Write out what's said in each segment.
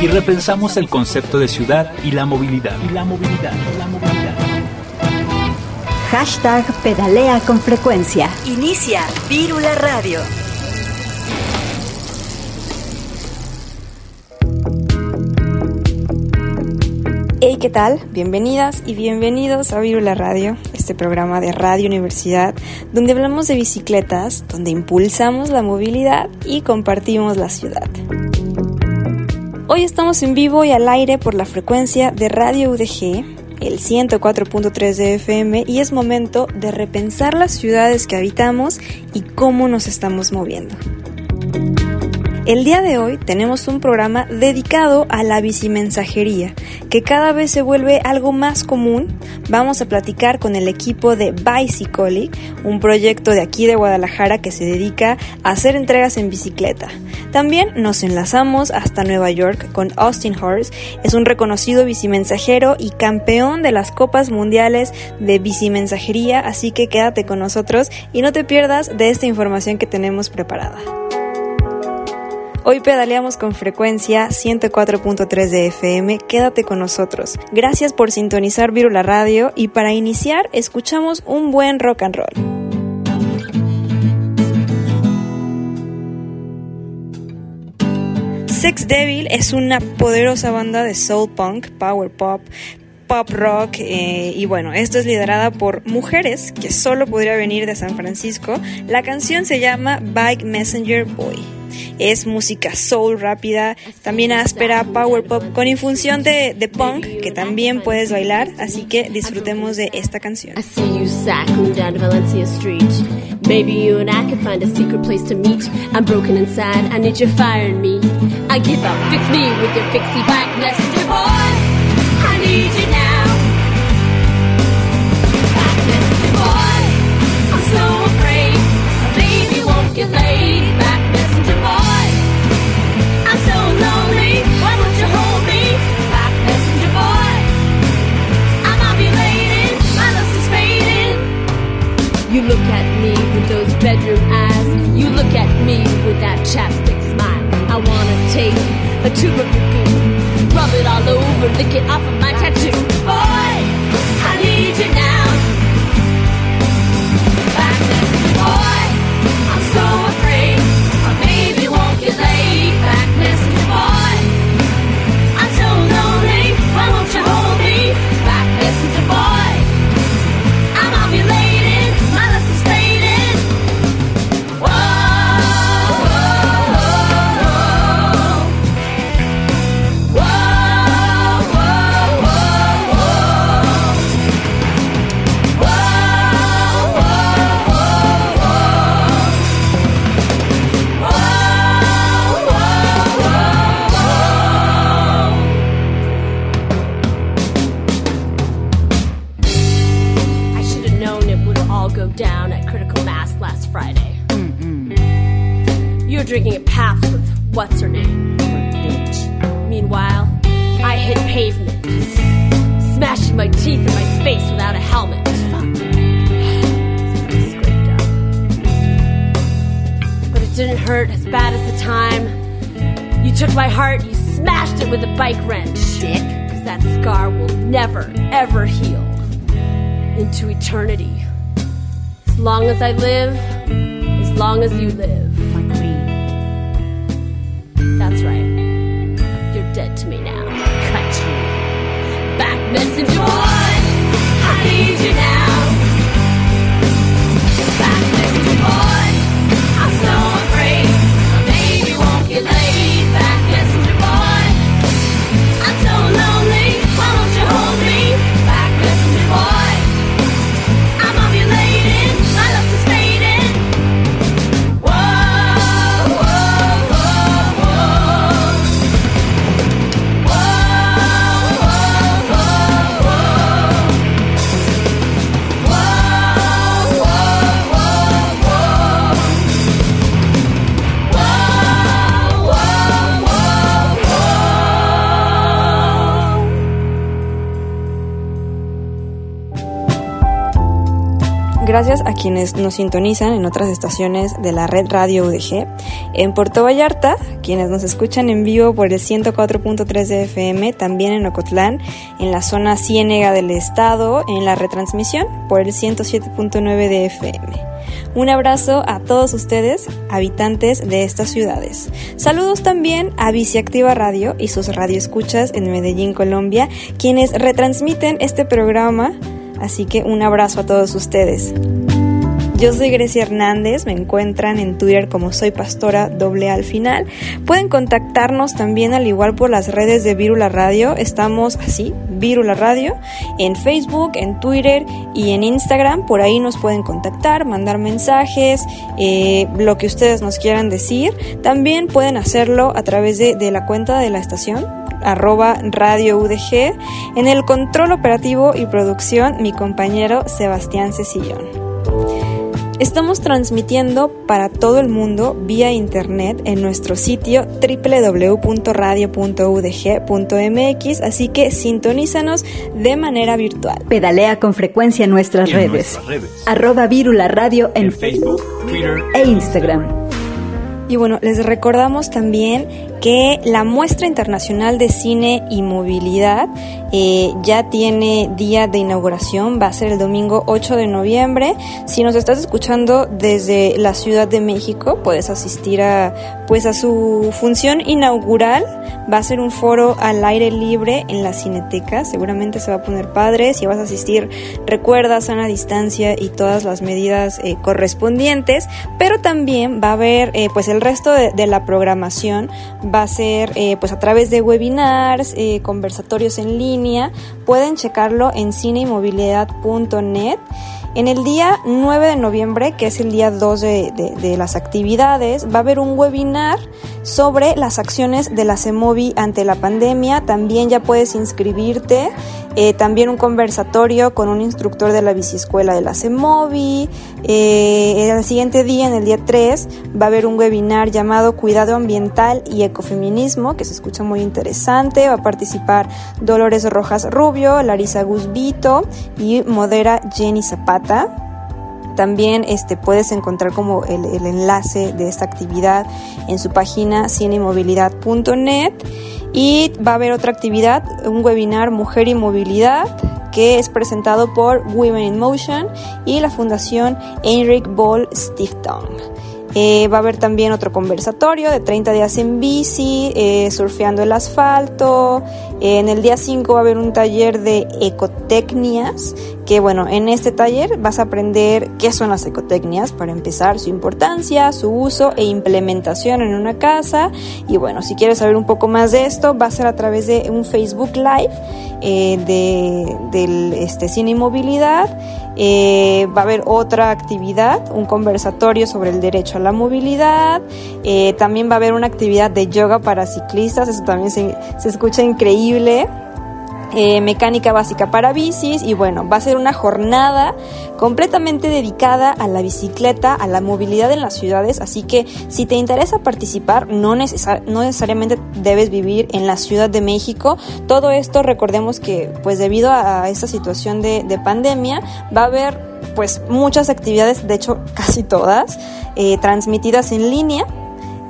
y repensamos el concepto de ciudad y la movilidad. Y la movilidad, la movilidad. Hashtag pedalea con frecuencia. Inicia Vírula Radio. Hey, ¿qué tal? Bienvenidas y bienvenidos a Virula Radio, este programa de Radio Universidad, donde hablamos de bicicletas, donde impulsamos la movilidad y compartimos la ciudad. Hoy estamos en vivo y al aire por la frecuencia de Radio UDG, el 104.3 de FM, y es momento de repensar las ciudades que habitamos y cómo nos estamos moviendo. El día de hoy tenemos un programa dedicado a la bicimensajería, que cada vez se vuelve algo más común. Vamos a platicar con el equipo de Bicycoli, un proyecto de aquí de Guadalajara que se dedica a hacer entregas en bicicleta. También nos enlazamos hasta Nueva York con Austin Horse, es un reconocido bicimensajero y campeón de las Copas Mundiales de Bicimensajería, así que quédate con nosotros y no te pierdas de esta información que tenemos preparada. Hoy pedaleamos con frecuencia 104.3 de FM. Quédate con nosotros. Gracias por sintonizar Virula Radio y para iniciar escuchamos un buen rock and roll. Sex Devil es una poderosa banda de soul punk, power pop, pop rock eh, y bueno, esto es liderada por mujeres que solo podría venir de San Francisco. La canción se llama Bike Messenger Boy. Es música soul rápida, también áspera, power pop, con infusión de, de punk, que también puedes bailar, así que disfrutemos de esta canción. I give up, fix me with your chapstick smile. I wanna take a tube of your goo, rub it all over, lick it off of my tattoo. Long as I live, as long as you live. Gracias a quienes nos sintonizan en otras estaciones de la red Radio UDG. En Puerto Vallarta, quienes nos escuchan en vivo por el 104.3 de FM, también en Ocotlán, en la zona ciénega del estado, en la retransmisión por el 107.9 de FM. Un abrazo a todos ustedes, habitantes de estas ciudades. Saludos también a Biciactiva Radio y sus radioescuchas en Medellín, Colombia, quienes retransmiten este programa. Así que un abrazo a todos ustedes. Yo soy Grecia Hernández, me encuentran en Twitter como soy pastora doble al final. Pueden contactarnos también al igual por las redes de Virula Radio, estamos así, Virula Radio, en Facebook, en Twitter y en Instagram, por ahí nos pueden contactar, mandar mensajes, eh, lo que ustedes nos quieran decir. También pueden hacerlo a través de, de la cuenta de la estación, arroba radio UDG. En el control operativo y producción, mi compañero Sebastián Cecillón. Estamos transmitiendo para todo el mundo vía internet en nuestro sitio www.radio.udg.mx, así que sintonízanos de manera virtual. Pedalea con frecuencia en nuestras En redes. nuestras redes. Arroba Vírula Radio en En Facebook, Twitter e Instagram. Y bueno, les recordamos también que la muestra internacional de cine y movilidad eh, ya tiene día de inauguración, va a ser el domingo 8 de noviembre. Si nos estás escuchando desde la Ciudad de México, puedes asistir a pues a su función inaugural. Va a ser un foro al aire libre en la Cineteca, seguramente se va a poner padre. Si vas a asistir, recuerda sana distancia y todas las medidas eh, correspondientes, pero también va a haber eh, pues el resto de, de la programación va a ser eh, pues a través de webinars, eh, conversatorios en línea. Pueden checarlo en cineimovilidad.net. En el día 9 de noviembre, que es el día 2 de, de- de las actividades, va a haber un webinar sobre las acciones de la CEMOVI ante la pandemia. También ya puedes inscribirte. Eh, también un conversatorio con un instructor de la biciescuela de la CEMOVI. Eh, el siguiente día, en el día 3, va a haber un webinar llamado Cuidado Ambiental y Ecofeminismo, que se escucha muy interesante. Va a participar Dolores Rojas Rubio, Larisa Guzbito y modera Jenny Zapata. También este, puedes encontrar como el, enlace de esta actividad en su página cinemovilidad.net y va a haber otra actividad, un webinar Mujer y Movilidad que es presentado por Women in Motion y la Fundación Heinrich Boll Stiftung. Eh, va a haber también otro conversatorio de 30 días en bici, eh, surfeando el asfalto. Eh, en el día 5 va a haber un taller de ecotecnias, que bueno, en este taller vas a aprender qué son las ecotecnias, para empezar, su importancia, su uso e implementación en una casa. Y bueno, si quieres saber un poco más de esto, va a ser a través de un Facebook Live de, del este, cine y movilidad. Eh, va a haber otra actividad, un conversatorio sobre el derecho a la movilidad. Eh, también va a haber una actividad de yoga para ciclistas, eso también se, se escucha increíble. Eh, mecánica básica para bicis y bueno, va a ser una jornada completamente dedicada a la bicicleta, a la movilidad en las ciudades, así que si te interesa participar, no, necesar- no necesariamente debes vivir en la Ciudad de México. Todo esto recordemos que pues debido a esta situación de, de pandemia va a haber pues muchas actividades, de hecho casi todas, eh, transmitidas en línea.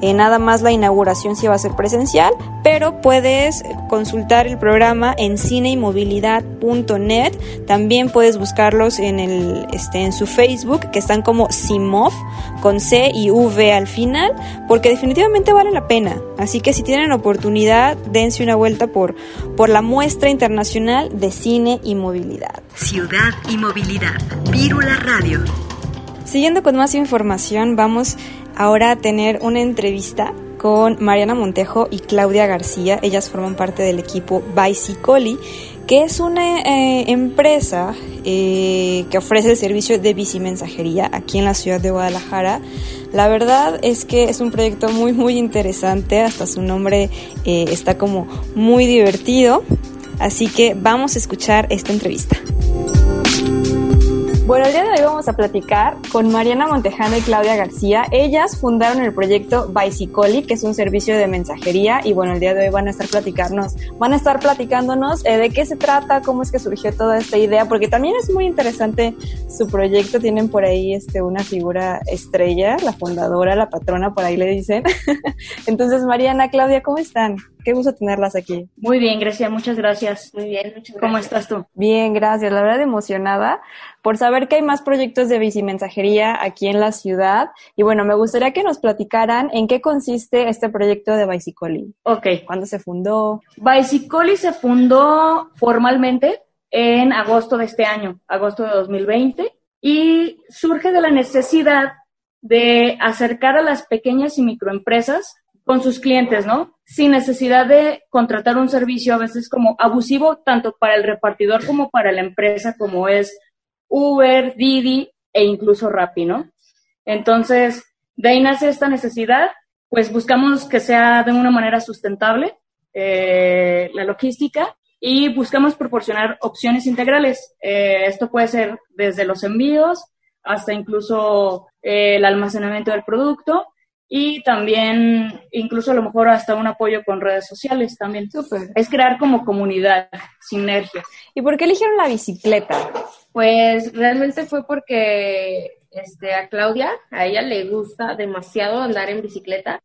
Eh, nada más la inauguración sí va a ser presencial, pero puedes consultar el programa en cineimovilidad.net. También puedes buscarlos en, el, este, en su Facebook, que están como CIMOV, con C y V al final, porque definitivamente vale la pena. Así que si tienen oportunidad, dense una vuelta por, por la muestra internacional de cine y movilidad. Ciudad y movilidad. Vírula Radio. Siguiendo con más información, vamos ahora tener una entrevista con Mariana Montejo y Claudia García. Ellas forman parte del equipo Bicicoli, que es una eh, empresa eh, que ofrece el servicio de bicimensajería aquí en la ciudad de Guadalajara. La verdad es que es un proyecto muy, muy interesante. Hasta su nombre eh, está como muy divertido. Así que vamos a escuchar esta entrevista. Bueno, el día de hoy vamos a platicar con Mariana Montejano y Claudia García. Ellas fundaron el proyecto Bicycoli, que es un servicio de mensajería y bueno, el día de hoy van a estar platicarnos, van a estar platicándonos eh, de qué se trata, cómo es que surgió toda esta idea, porque también es muy interesante su proyecto. Tienen por ahí este una figura estrella, la fundadora, la patrona, por ahí le dicen. Entonces, Mariana, Claudia, ¿cómo están? Qué gusto tenerlas aquí. Muy bien, Grecia, muchas gracias. Muy bien, muchas gracias. ¿Cómo estás tú? Bien, gracias. La verdad emocionada por saber que hay más proyectos de bicimensajería aquí en la ciudad. Y bueno, me gustaría que nos platicaran en qué consiste este proyecto de Bicycoli. Ok. ¿Cuándo se fundó? Bicycoli se fundó formalmente en agosto de este año, agosto de 2020, y surge de la necesidad de acercar a las pequeñas y microempresas con sus clientes, ¿no? Sin necesidad de contratar un servicio a veces como abusivo, tanto para el repartidor como para la empresa, como es Uber, Didi e incluso Rappi, ¿no? Entonces, de ahí nace esta necesidad, pues buscamos que sea de una manera sustentable eh, la logística y buscamos proporcionar opciones integrales. Eh, esto puede ser desde los envíos hasta incluso eh, el almacenamiento del producto y también incluso a lo mejor hasta un apoyo con redes sociales también. Súper. Es crear como comunidad, sinergia. ¿Y por qué eligieron la bicicleta? Pues realmente fue porque este, a Claudia, a ella le gusta demasiado andar en bicicleta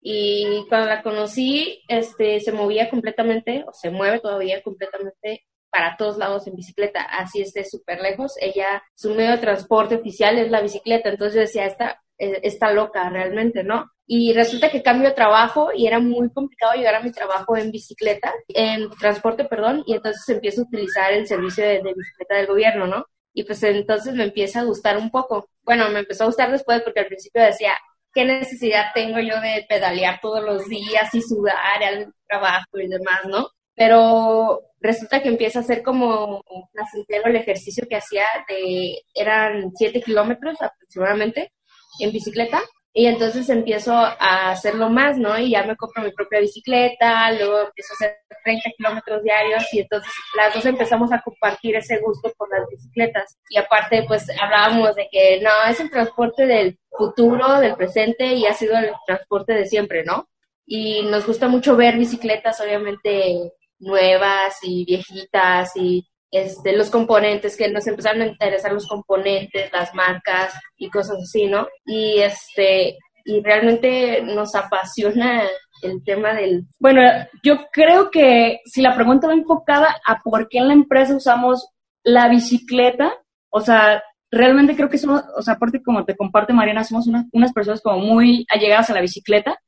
y cuando la conocí, este, se movía completamente, o se mueve todavía completamente para todos lados en bicicleta, así esté súper lejos. Ella, su medio de transporte oficial es la bicicleta, entonces yo decía, esta eh, está loca realmente, ¿no? Y resulta que cambio trabajo y era muy complicado llegar a mi trabajo en bicicleta, en transporte, perdón, y entonces empiezo a utilizar el servicio de, bicicleta del gobierno, ¿no? Y pues entonces me empieza a gustar un poco. Bueno, me empezó a gustar después porque al principio decía, ¿qué necesidad tengo yo de pedalear todos los días y sudar al trabajo y demás, ¿no? Pero resulta que empieza a hacer como placentero el ejercicio que hacía de, eran 7 kilómetros aproximadamente en bicicleta. Y entonces empiezo a hacerlo más, ¿no? Y ya me compro mi propia bicicleta, luego empiezo a hacer 30 kilómetros diarios y entonces las dos empezamos a compartir ese gusto por las bicicletas. Y aparte, pues hablábamos de que no, es el transporte del futuro, del presente y ha sido el transporte de siempre, ¿no? Y nos gusta mucho ver bicicletas, obviamente, nuevas y viejitas y este, los componentes, que nos empezaron a interesar los componentes, las marcas y cosas así, ¿no? Y este, y realmente nos apasiona el tema del... Bueno, yo creo que si la pregunta va enfocada a por qué en la empresa usamos la bicicleta, o sea, realmente creo que somos, o sea, aparte como te comparte Mariana, somos una- unas personas como muy allegadas a la bicicleta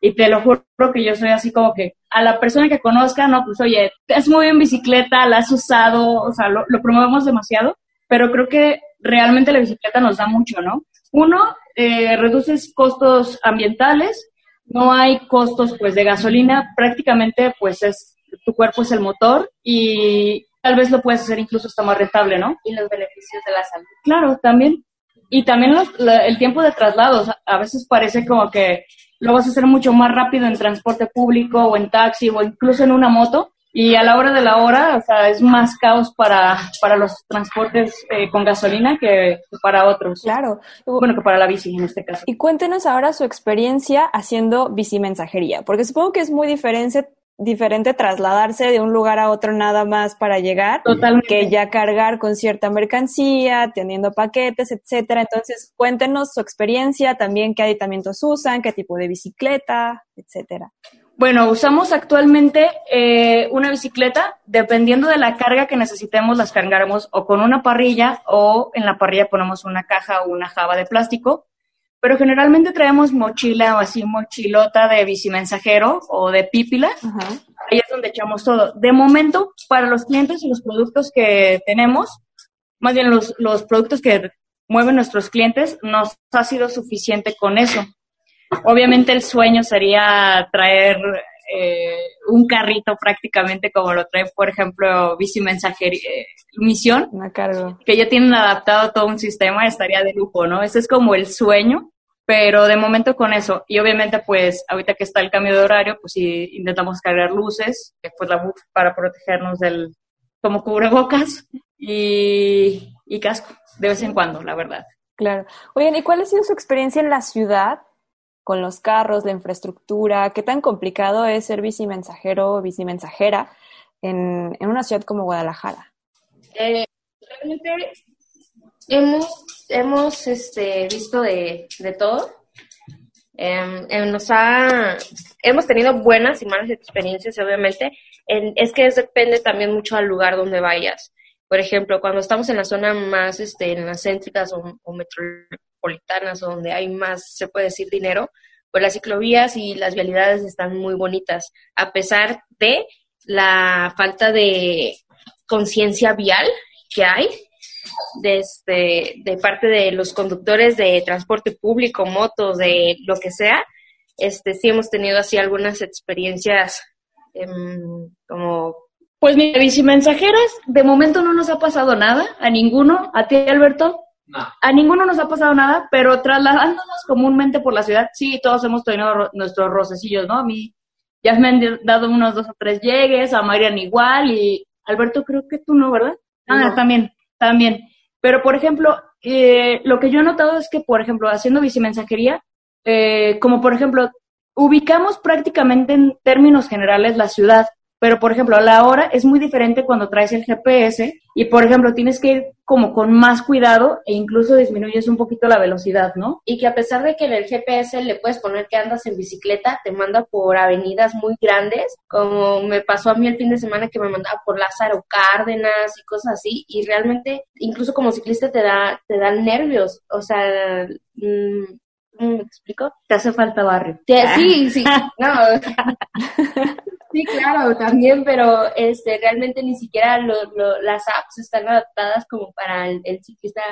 y te lo juro que yo soy así como que a la persona que conozca, no, pues oye, es muy bien bicicleta, la has usado, o sea, lo, lo promovemos demasiado, pero creo que realmente la bicicleta nos da mucho, ¿no? Uno, eh, reduces costos ambientales, no hay costos pues de gasolina, prácticamente pues es, tu cuerpo es el motor y tal vez lo puedes hacer incluso hasta más rentable, ¿no? y los beneficios de la salud. Claro, también. Y también los- la- el tiempo de traslados. A veces parece como que lo vas a hacer mucho más rápido en transporte público o en taxi o incluso en una moto. Y a la hora de la hora, o sea, es más caos para, para los transportes eh, con gasolina que, para otros. Claro. Bueno, que para la bici en este caso. Y cuéntenos ahora su experiencia haciendo bicimensajería, porque supongo que es muy diferente, diferente trasladarse de un lugar a otro nada más para llegar Totalmente. que ya cargar con cierta mercancía, teniendo paquetes, etcétera. Entonces, cuéntenos su experiencia, también qué aditamentos usan, qué tipo de bicicleta, etcétera. Bueno, usamos actualmente eh, una bicicleta, dependiendo de la carga que necesitemos, las cargaremos o con una parrilla o en la parrilla ponemos una caja o una java de plástico. Pero generalmente traemos mochila o así mochilota de bicimensajero o de pípila. Ajá. Ahí es donde echamos todo. De momento, para los clientes y los productos que tenemos, más bien los, los productos que mueven nuestros clientes, nos ha sido suficiente con eso. Obviamente el sueño sería traer eh, un carrito prácticamente como lo trae, por ejemplo, Bici Mensajería, eh, Misión, cargo. que ya tienen adaptado todo un sistema, estaría de lujo, ¿no? Ese es como el sueño, pero de momento con eso. Y obviamente, pues, ahorita que está el cambio de horario, pues sí, intentamos cargar luces, que pues la buff para protegernos del, como cubrebocas. Y, y casco, de vez en cuando, la verdad. Claro. Oigan, ¿y cuál ha sido su experiencia en la ciudad con los carros, la infraestructura? ¿Qué tan complicado es ser bicimensajero o bicimensajera en, en una ciudad como Guadalajara? Eh, realmente hemos, hemos este, visto de, de todo. Em, em, hemos tenido buenas y malas experiencias, obviamente. En- es que depende también mucho al lugar donde vayas. Por ejemplo, cuando estamos en la zona más, este, en las céntricas o, o metropolitanas, o donde hay más, se puede decir, dinero, pues las ciclovías y las vialidades están muy bonitas, a pesar de la falta de conciencia vial que hay de, este, de parte de los conductores de transporte público, motos, de lo que sea, este, sí hemos tenido así algunas experiencias em, como Pues mira, bicimensajeras, de momento no nos ha pasado nada, a ninguno, a ti Alberto, No. a ninguno nos ha pasado nada, pero trasladándonos comúnmente por la ciudad, sí, todos hemos tenido ro- nuestros rocecillos, ¿no? A mí ya me han dado unos dos o tres llegues, a Marian igual, y Alberto creo que tú no, ¿verdad? Ah, No. también, también. Pero, por ejemplo, eh, lo que yo he notado es que, por ejemplo, haciendo bicimensajería, eh, como por ejemplo, ubicamos prácticamente en términos generales la ciudad, pero por ejemplo, a la hora es muy diferente cuando traes el GPS y por ejemplo, tienes que ir como con más cuidado e incluso disminuyes un poquito la velocidad, ¿no? y que a pesar de que en el GPS le puedes poner que andas en bicicleta, te manda por avenidas muy grandes, como me pasó a mí el fin de semana que me mandaba por Lázaro Cárdenas y cosas así, y realmente incluso como ciclista te da te dan nervios, o sea, mm, ¿cómo me explico? Te hace falta barrio. Sí, sí, no. Sí, claro, también, pero este realmente ni siquiera lo- lo- las apps están adaptadas como para el, el ciclista,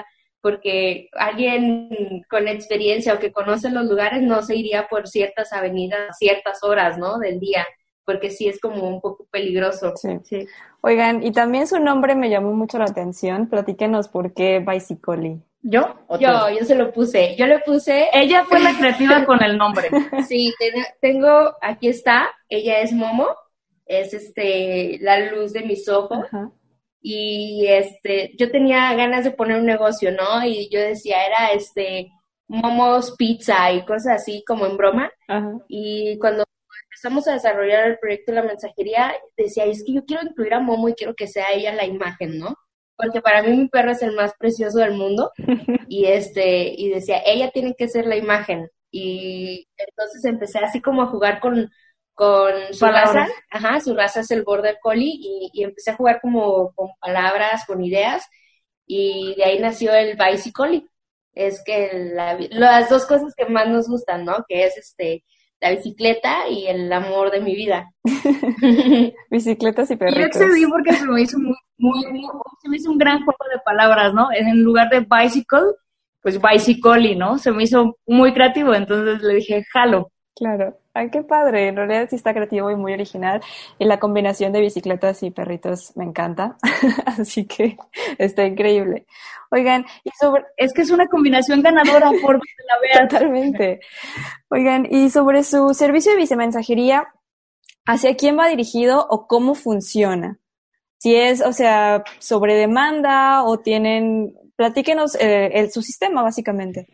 porque alguien con experiencia o que conoce los lugares no se iría por ciertas avenidas a ciertas horas, ¿no? Del día, porque sí es como un poco peligroso. Sí. Sí. Oigan, y también su nombre me llamó mucho la atención. Platíquenos por qué Bicycoli. ¿Yo? o tú? Yo, yo se lo puse, yo le puse Ella fue la creativa con el nombre. Sí, ten- tengo, aquí está, ella es Momo, es este la luz de mis ojos Ajá. y este yo tenía ganas de poner un negocio, ¿no? Y yo decía, era este Momo's Pizza y cosas así como en broma. Ajá. Y cuando empezamos a desarrollar el proyecto de la mensajería, decía, es que yo quiero incluir a Momo y quiero que sea ella la imagen, ¿no? Porque para mí mi perro es el más precioso del mundo y este y decía, ella tiene que ser la imagen. Y entonces empecé así como a jugar con con su Palabras. raza, ajá, su raza es el border collie y, y empecé a jugar como con palabras, con ideas y de ahí nació el bicycle. Es que la- las dos cosas que más nos gustan, ¿no? Que es este la bicicleta y el amor de mi vida. Bicicletas y Y yo perritos. excedí porque se me hizo muy, muy, muy- se me hizo un gran juego de palabras, ¿no? En lugar de bicycle, pues bicycle, ¿no? Se me hizo muy creativo, entonces le dije, jalo. Claro. Ay, qué padre. En realidad sí está creativo y muy original. Y la combinación de bicicletas y perritos me encanta. Así que está increíble. Oigan, y sobre, Es que es una combinación ganadora por donde la veas. Totalmente. Oigan, y sobre su servicio de vicemensajería, ¿hacia quién va dirigido o cómo funciona? Si es, o sea, sobre demanda o tienen, platíquenos eh, el, su sistema básicamente.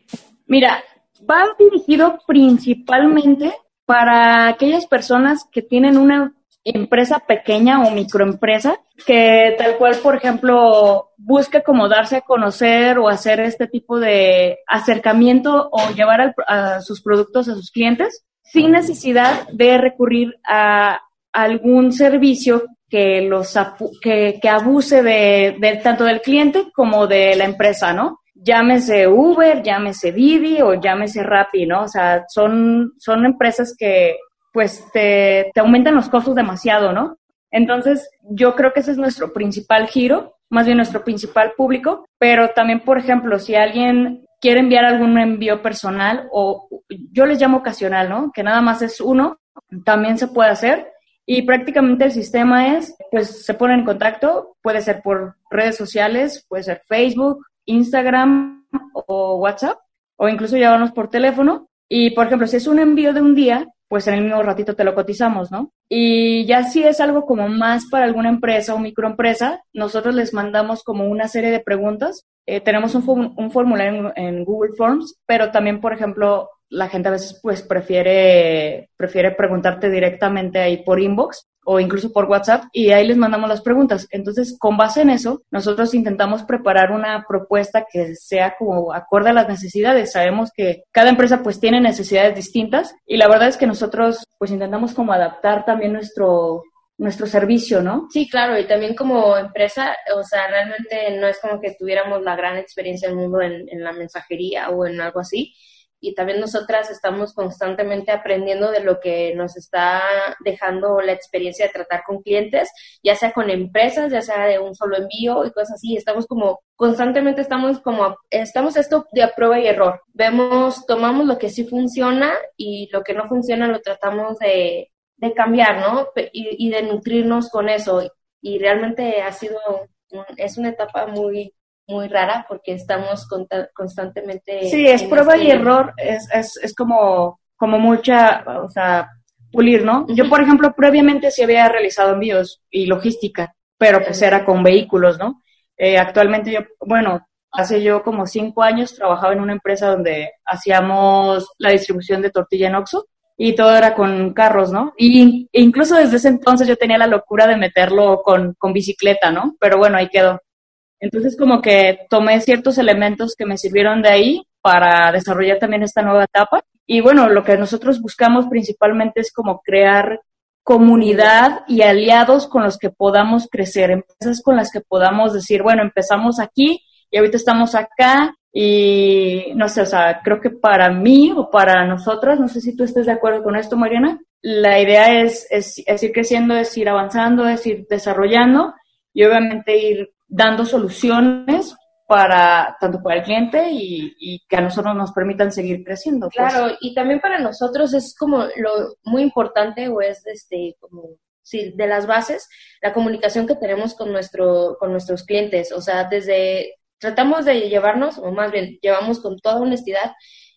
Mira, va dirigido principalmente para aquellas personas que tienen una empresa pequeña o microempresa que tal cual, por ejemplo, busque como darse a conocer o hacer este tipo de acercamiento o llevar al- a sus productos a sus clientes sin necesidad de recurrir a algún servicio que los que, que abuse de tanto del cliente como de la empresa, ¿no? Llámese Uber, llámese Didi o llámese Rappi, ¿no? O sea, son, son empresas que pues te, te aumentan los costos demasiado, ¿no? Entonces, yo creo que ese es nuestro principal giro, más bien nuestro principal público, pero también, por ejemplo, si alguien quiere enviar algún envío personal o yo les llamo ocasional, ¿no? Que nada más es uno, también se puede hacer. Y prácticamente el sistema es, pues se ponen en contacto, puede ser por redes sociales, puede ser Facebook, Instagram o WhatsApp, o incluso llamarnos por teléfono. Y, por ejemplo, si es un envío de un día, pues en el mismo ratito te lo cotizamos, ¿no? Y ya si es algo como más para alguna empresa o microempresa, nosotros les mandamos como una serie de preguntas. Eh, tenemos un, un formulario en Google Forms, pero también, por ejemplo, la gente a veces pues prefiere, prefiere preguntarte directamente ahí por inbox o incluso por WhatsApp y ahí les mandamos las preguntas. Entonces, con base en eso, nosotros intentamos preparar una propuesta que sea como acorde a las necesidades. Sabemos que cada empresa pues tiene necesidades distintas y la verdad es que nosotros pues intentamos como adaptar también nuestro nuestro servicio, ¿no? Sí, claro, y también como empresa, o sea, realmente no es como que tuviéramos la gran experiencia del mundo en, en la mensajería o en algo así. Y también nosotras estamos constantemente aprendiendo de lo que nos está dejando la experiencia de tratar con clientes, ya sea con empresas, ya sea de un solo envío y cosas así. Estamos como, constantemente estamos como, estamos esto de a prueba y error. Vemos, tomamos lo que sí funciona y lo que no funciona lo tratamos de, de cambiar, ¿no? Y, y de nutrirnos con eso. Y realmente ha sido, es una etapa muy, muy rara porque estamos constantemente... Sí, es en prueba y este- error, es, es, es como, como mucha, o sea, pulir, ¿no? Yo, por ejemplo, previamente sí había realizado envíos y logística, pero pues era con vehículos, ¿no? Eh, actualmente yo, bueno, hace yo como cinco años trabajaba en una empresa donde hacíamos la distribución de tortilla en Oxxo y todo era con carros, ¿no? Y e incluso desde ese entonces yo tenía la locura de meterlo con, con bicicleta, ¿no? Pero bueno, ahí quedó. Entonces como que tomé ciertos elementos que me sirvieron de ahí para desarrollar también esta nueva etapa. Y bueno, lo que nosotros buscamos principalmente es como crear comunidad y aliados con los que podamos crecer, empresas con las que podamos decir, bueno, empezamos aquí y ahorita estamos acá y no sé, o sea, creo que para mí o para nosotras, no sé si tú estés de acuerdo con esto, Mariana, la idea es, es, es ir creciendo, es ir avanzando, es ir desarrollando y obviamente ir dando soluciones para tanto para el cliente y, que a nosotros nos permitan seguir creciendo. pues. Claro, y también para nosotros es como lo muy importante o es este como sí, de las bases la comunicación que tenemos con nuestro con nuestros clientes, o sea, desde tratamos de llevarnos o más bien llevamos con toda honestidad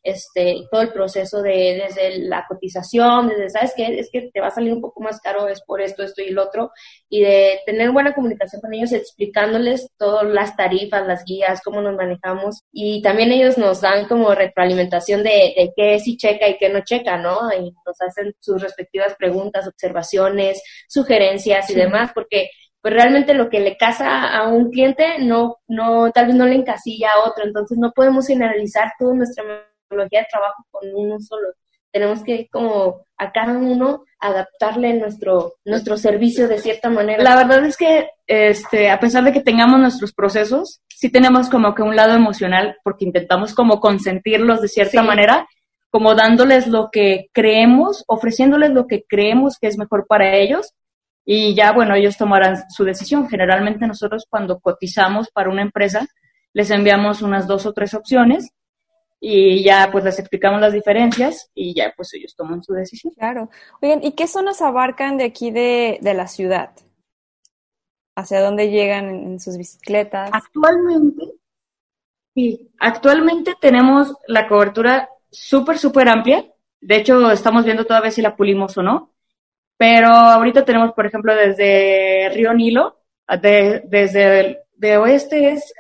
este todo el proceso de desde la cotización, desde sabes qué es que te va a salir un poco más caro es por esto, esto y lo otro y de tener buena comunicación con ellos explicándoles todas las tarifas, las guías, cómo nos manejamos y también ellos nos dan como retroalimentación de, de qué sí checa y qué no checa, ¿no? Y nos hacen sus respectivas preguntas, observaciones, sugerencias y Sí. demás, porque pues realmente lo que le casa a un cliente no, no, tal vez no le encasilla a otro, entonces no podemos generalizar toda nuestra metodología de trabajo con uno solo. Tenemos que como a cada uno adaptarle nuestro, nuestro servicio de cierta manera. La verdad es que, este, a pesar de que tengamos nuestros procesos, sí tenemos como que un lado emocional, porque intentamos como consentirlos de cierta Sí. manera, como dándoles lo que creemos, ofreciéndoles lo que creemos que es mejor para ellos, y ya, bueno, ellos tomarán su decisión. Generalmente nosotros cuando cotizamos para una empresa, les enviamos unas dos o tres opciones, y ya pues les explicamos las diferencias, y ya pues ellos toman su decisión. Claro. Oigan, ¿y qué zonas abarcan de aquí de, de la ciudad? ¿Hacia dónde llegan en, sus bicicletas? Actualmente, sí, actualmente tenemos la cobertura súper, súper amplia. De hecho, estamos viendo todavía si la pulimos o no. Pero ahorita tenemos, por ejemplo, desde Río Nilo, de- desde el de oeste es,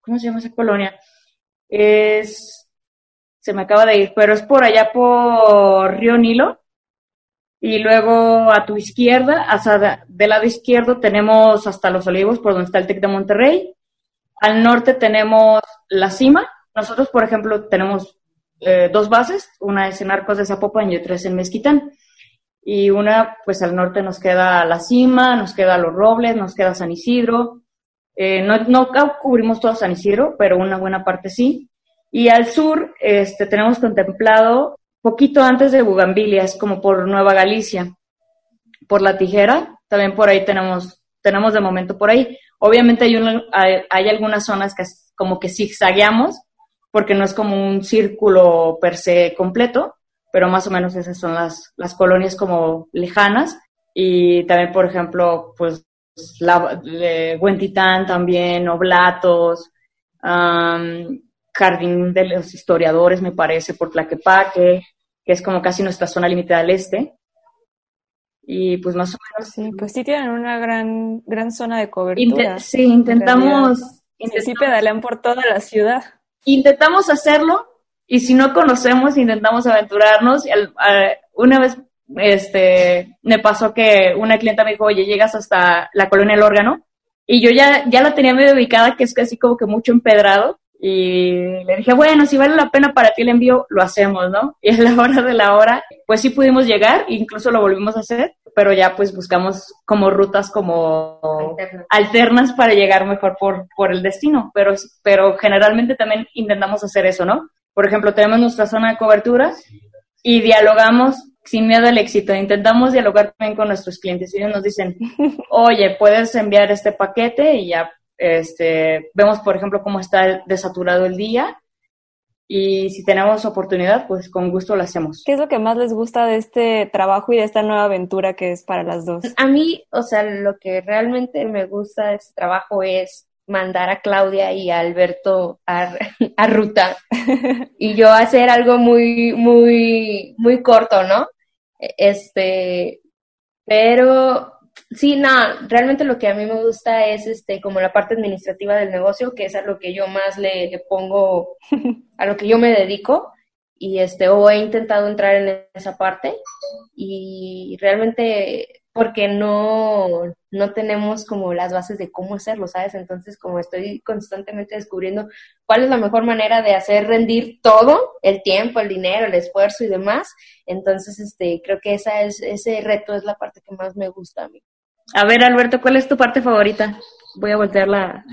¿cómo se llama esa colonia? Es, se me acaba de ir, pero es por allá por Río Nilo. Y luego a tu izquierda, del lado izquierdo tenemos hasta Los Olivos, por donde está el TEC de Monterrey. Al norte tenemos La Cima. Nosotros, por ejemplo, tenemos eh, dos bases. Una es en Arcos de Zapopan y otra es en Mezquitán. Y una, pues al norte nos queda La Cima, nos queda Los Robles, nos queda San Isidro. Eh, no, no cubrimos todo San Isidro, pero una buena parte sí. Y al sur este, tenemos contemplado poquito antes de Bugambilias, como por Nueva Galicia, por La Tijera, también por ahí tenemos, tenemos de momento por ahí. Obviamente hay, hay, algunas zonas que como que zigzagueamos, porque no es como un círculo per se completo, pero más o menos esas son las, las colonias como lejanas. Y también, por ejemplo, pues Huentitán también, Oblatos, am, Jardín de los Historiadores, me parece, por Tlaquepaque. que es como casi nuestra zona límite al este. Y pues más o menos. Sí, pues sí tienen una gran, gran zona de cobertura. sí, intentamos, Sí, sí intentamos, pedalean por toda la ciudad. intentamos hacerlo y si no conocemos, intentamos aventurarnos. Y una vez este, me pasó que una clienta me dijo, oye, llegas hasta la colonia El Órgano. Y yo ya, ya la tenía medio ubicada, que es casi como que mucho empedrado. Y le dije, bueno, si vale la pena para ti el envío, lo hacemos, ¿no? Y a la hora de la hora, pues sí pudimos llegar, incluso lo volvimos a hacer, pero ya pues buscamos como rutas como Alternas. alternas para llegar mejor por, por el destino, pero, pero generalmente también intentamos hacer eso, ¿no? Por ejemplo, tenemos nuestra zona de cobertura y dialogamos sin miedo al éxito. Intentamos dialogar también con nuestros clientes y ellos nos dicen, oye, puedes enviar este paquete y ya este, vemos, por ejemplo, cómo está desaturado el día y si tenemos oportunidad, pues con gusto lo hacemos. ¿Qué es lo que más les gusta de este trabajo y de esta nueva aventura que es para las dos? A mí, o sea, lo que realmente me gusta de este trabajo es mandar a Claudia y a Alberto a, a ruta y yo hacer algo muy, muy, muy corto, ¿no? Este, pero sí, no, realmente lo que a mí me gusta es este, como la parte administrativa del negocio, que es a lo que yo más le, le pongo, a lo que yo me dedico y este, o he intentado entrar en esa parte y realmente porque no, no tenemos como las bases de cómo hacerlo, ¿sabes? Entonces, como estoy constantemente descubriendo cuál es la mejor manera de hacer rendir todo, el tiempo, el dinero, el esfuerzo y demás, entonces, este, creo que esa es, ese reto es la parte que más me gusta a mí. A ver, Alberto, ¿cuál es tu parte favorita? Voy a voltear la...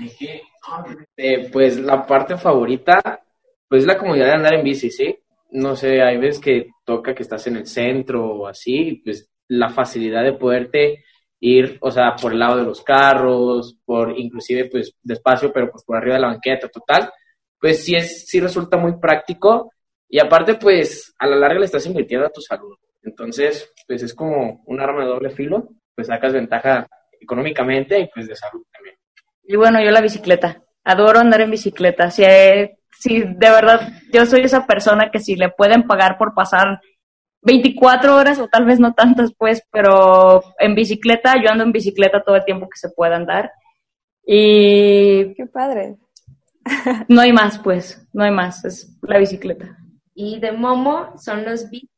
Eh, pues la parte favorita, pues la comodidad de andar en bici, ¿sí? No sé, hay veces que toca que estás en el centro o así, y pues la facilidad de poderte ir, o sea, por el lado de los carros, por inclusive pues despacio, pero pues por arriba de la banqueta, total, pues sí es, sí resulta muy práctico y aparte pues a la larga le estás invirtiendo a tu salud. Entonces, pues es como un arma de doble filo, pues sacas ventaja económicamente y pues de salud también. Y bueno, yo la bicicleta. Adoro andar en bicicleta. Si, eh, si de verdad yo soy esa persona que si le pueden pagar por pasar 24 horas o tal vez no tantas pues, pero en bicicleta, yo ando en bicicleta todo el tiempo que se pueda andar. Y Qué padre. no hay más pues, no hay más, es la bicicleta. Y de Momo son los bits.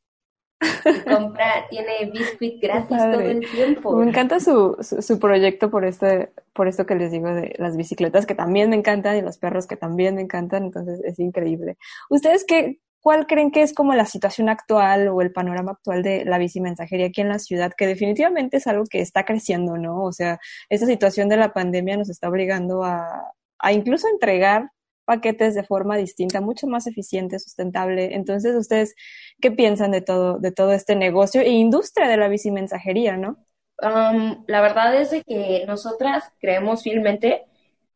Compra, tiene biscuit gratis todo el tiempo. Me encanta su, su, su proyecto por este, por esto que les digo de las bicicletas que también me encantan y los perros que también me encantan, entonces es increíble. ¿Ustedes qué, cuál creen que es como la situación actual o el panorama actual de la bicimensajería aquí en la ciudad? Que definitivamente es algo que está creciendo, ¿no? O sea, esta situación de la pandemia nos está obligando a, a incluso entregar paquetes de forma distinta, mucho más eficiente, sustentable. Entonces, ¿ustedes qué piensan de todo, de todo este negocio e industria de la bicimensajería, no? Um, la verdad es de que nosotras creemos fielmente,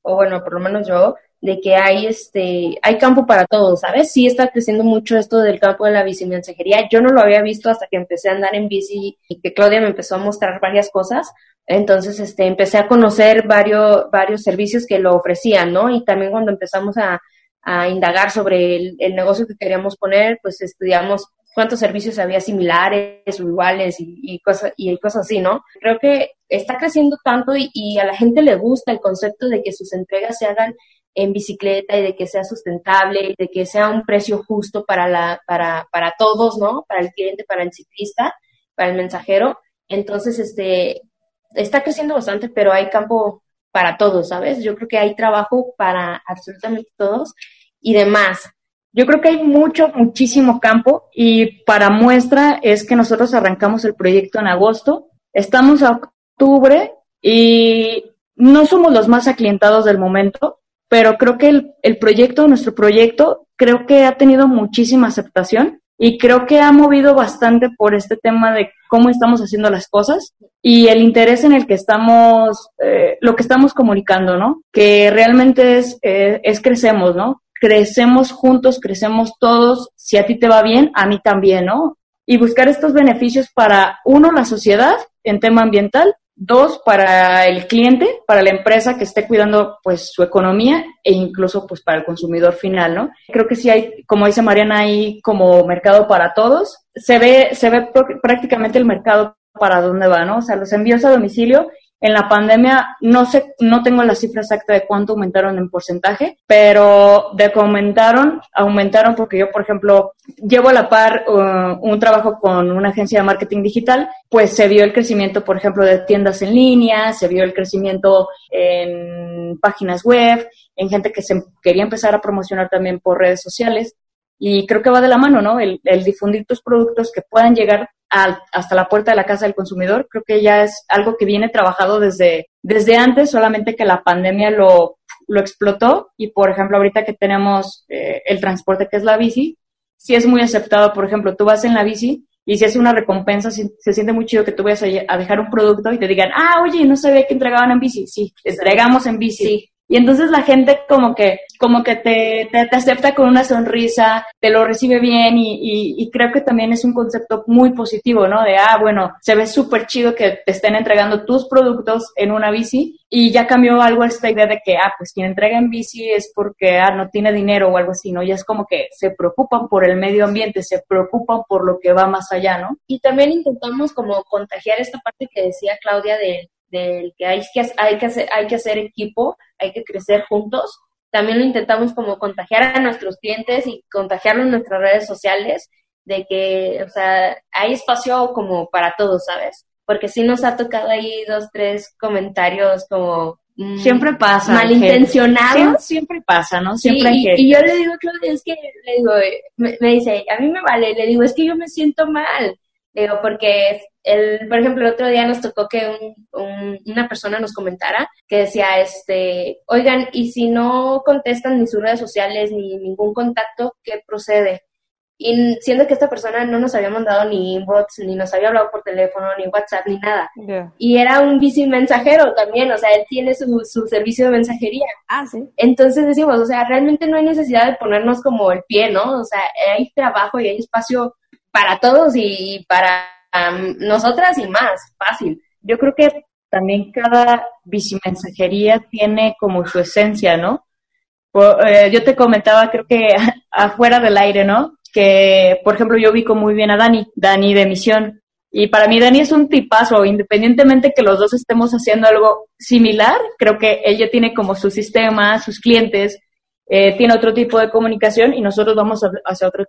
o bueno, por lo menos yo, de que hay este, hay campo para todos, ¿sabes? Sí está creciendo mucho esto del campo de la bicimensajería. Yo no lo había visto hasta que empecé a andar en bici y que Claudia me empezó a mostrar varias cosas. Entonces, este, empecé a conocer varios, varios servicios que lo ofrecían, ¿no? Y también cuando empezamos a, a indagar sobre el, negocio que queríamos poner, pues estudiamos cuántos servicios había similares o iguales y, cosas y cosas así, ¿no? Creo que está creciendo tanto y, a la gente le gusta el concepto de que sus entregas se hagan en bicicleta y de que sea sustentable y de que sea un precio justo para la para para todos, ¿no? Para el cliente, para el ciclista, para el mensajero. Entonces, este está creciendo bastante, pero hay campo para todos, ¿sabes? Yo creo que hay trabajo para absolutamente todos y demás. Yo creo que hay mucho, muchísimo campo y para muestra es que nosotros arrancamos el proyecto en agosto, estamos a octubre y no somos los más aclientados del momento, pero creo que el, proyecto, nuestro proyecto, creo que ha tenido muchísima aceptación y creo que ha movido bastante por este tema de cómo estamos haciendo las cosas y el interés en el que estamos, eh, lo que estamos comunicando, ¿no? Que realmente es, eh, es crecemos, ¿no? Crecemos juntos, crecemos todos, si a ti te va bien, a mí también, ¿no? Y buscar estos beneficios para, uno, la sociedad en tema ambiental Dos, para el cliente, para la empresa que esté cuidando pues su economía e incluso pues para el consumidor final, ¿no? Creo que sí hay, como dice Mariana, hay como mercado para todos. Se ve, se ve pr- prácticamente el mercado para dónde va, ¿no? O sea, los envíos a domicilio en la pandemia no sé, no tengo la cifra exacta de cuánto aumentaron en porcentaje, pero de que aumentaron, aumentaron porque yo, por ejemplo, llevo a la par uh, un trabajo con una agencia de marketing digital, pues se vio el crecimiento, por ejemplo, de tiendas en línea, se vio el crecimiento en páginas web, en gente que se quería empezar a promocionar también por redes sociales. Y creo que va de la mano, ¿no? El, difundir tus productos que puedan llegar al- hasta la puerta de la casa del consumidor, creo que ya es algo que viene trabajado desde, desde antes, solamente que la pandemia lo, lo explotó. Y, por ejemplo, ahorita que tenemos eh, el transporte que es la bici, sí es muy aceptado. Por ejemplo, tú vas en la bici y si es una recompensa, si- se siente muy chido que tú vayas a, a dejar un producto y te digan, ah, oye, no sabía que entregaban en bici. Sí, entregamos en bici. Y entonces la gente como que, como que te, te, te acepta con una sonrisa, te lo recibe bien y, y, y creo que también es un concepto muy positivo, ¿no? De, ah, bueno, se ve súper chido que te estén entregando tus productos en una bici y ya cambió algo esta idea de que, ah, pues quien entrega en bici es porque, ah, no tiene dinero o algo así, ¿no? Ya es como que se preocupan por el medio ambiente, se preocupan por lo que va más allá, ¿no? Y también intentamos como contagiar esta parte que decía Claudia del, del que hay que, hay, que hacer, hay que hacer equipo, hay que crecer juntos. También lo intentamos como contagiar a nuestros clientes y contagiarlo en nuestras redes sociales de que, o sea, hay espacio como para todos, ¿sabes? Porque sí nos ha tocado ahí dos, tres comentarios como... mm, Siempre pasa. Malintencionados. Siempre, siempre pasa, ¿no? Siempre Sí, hay y, y yo le digo, Claudia, es que, le digo, me, me dice, a mí me vale, le digo, es que yo me siento mal. Le digo, porque, el, por ejemplo, el otro día nos tocó que un- un- una persona nos comentara que decía, este, oigan, y si no contestan ni sus redes sociales ni ningún contacto, ¿qué procede? Y siendo que esta persona no nos había mandado ni inbox, ni nos había hablado por teléfono, ni WhatsApp, ni nada. Y era un bici mensajero también, o sea, él tiene su, su servicio de mensajería. Ah, sí. Entonces decimos, o sea, realmente no hay necesidad de ponernos como el pie, ¿no? O sea, hay trabajo y hay espacio para todos y para am, nosotras y más, fácil. Yo creo que también cada bicimensajería tiene como su esencia, ¿no? Eh, yo te comentaba, creo que afuera del aire, ¿no? Que, por ejemplo, yo ubico muy bien a Dani, Dani de Misión. Y para mí Dani es un tipazo, independientemente que los dos estemos haciendo algo similar, creo que ella tiene como su sistema, sus clientes, eh, tiene otro tipo de comunicación y nosotros vamos hacia otro,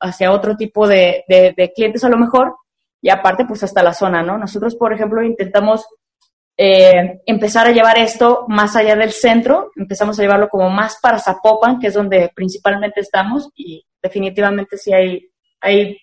hacia, otro- tipo de- de clientes a lo mejor y aparte pues hasta la zona, ¿no? Nosotros, por ejemplo, intentamos eh, empezar a llevar esto más allá del centro, empezamos a llevarlo como más para Zapopan, que es donde principalmente estamos y definitivamente sí hay, hay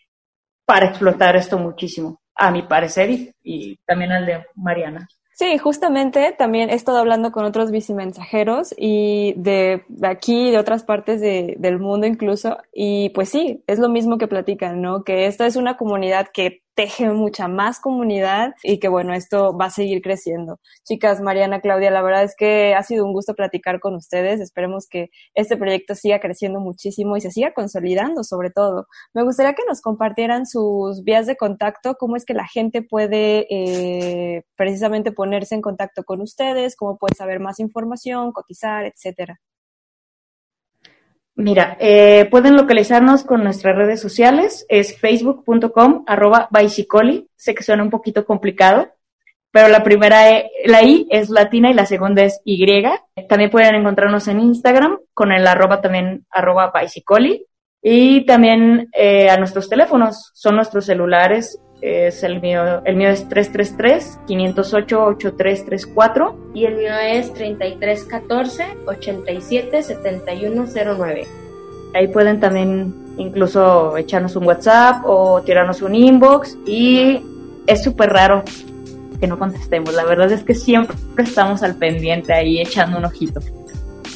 para explotar esto muchísimo, a mi parecer y, también al de Mariana. Sí, justamente también he estado hablando con otros bicimensajeros y de, aquí de otras partes de- del mundo incluso, y pues sí, es lo mismo que platican, ¿no? Que esta es una comunidad que teje mucha más comunidad y que bueno, esto va a seguir creciendo. Chicas, Mariana, Claudia, la verdad es que ha sido un gusto platicar con ustedes. Esperemos que este proyecto siga creciendo muchísimo y se siga consolidando sobre todo. Me gustaría que nos compartieran sus vías de contacto, cómo es que la gente puede eh, precisamente ponerse en contacto con ustedes, cómo puede saber más información, cotizar, etcétera. Mira, eh, pueden localizarnos con nuestras redes sociales, es facebook.com arroba bicycoli, sé que suena un poquito complicado, pero la primera, E- la I es latina y la segunda es Y. También pueden encontrarnos en Instagram con el arroba también arroba y también eh, a nuestros teléfonos, son nuestros celulares, es el mío, el mío es 333-508-8334 Y el mío es 3314-877109. Ahí pueden también incluso echarnos un WhatsApp o tirarnos un inbox y es súper raro que no contestemos. La verdad es que siempre estamos al pendiente ahí echando un ojito.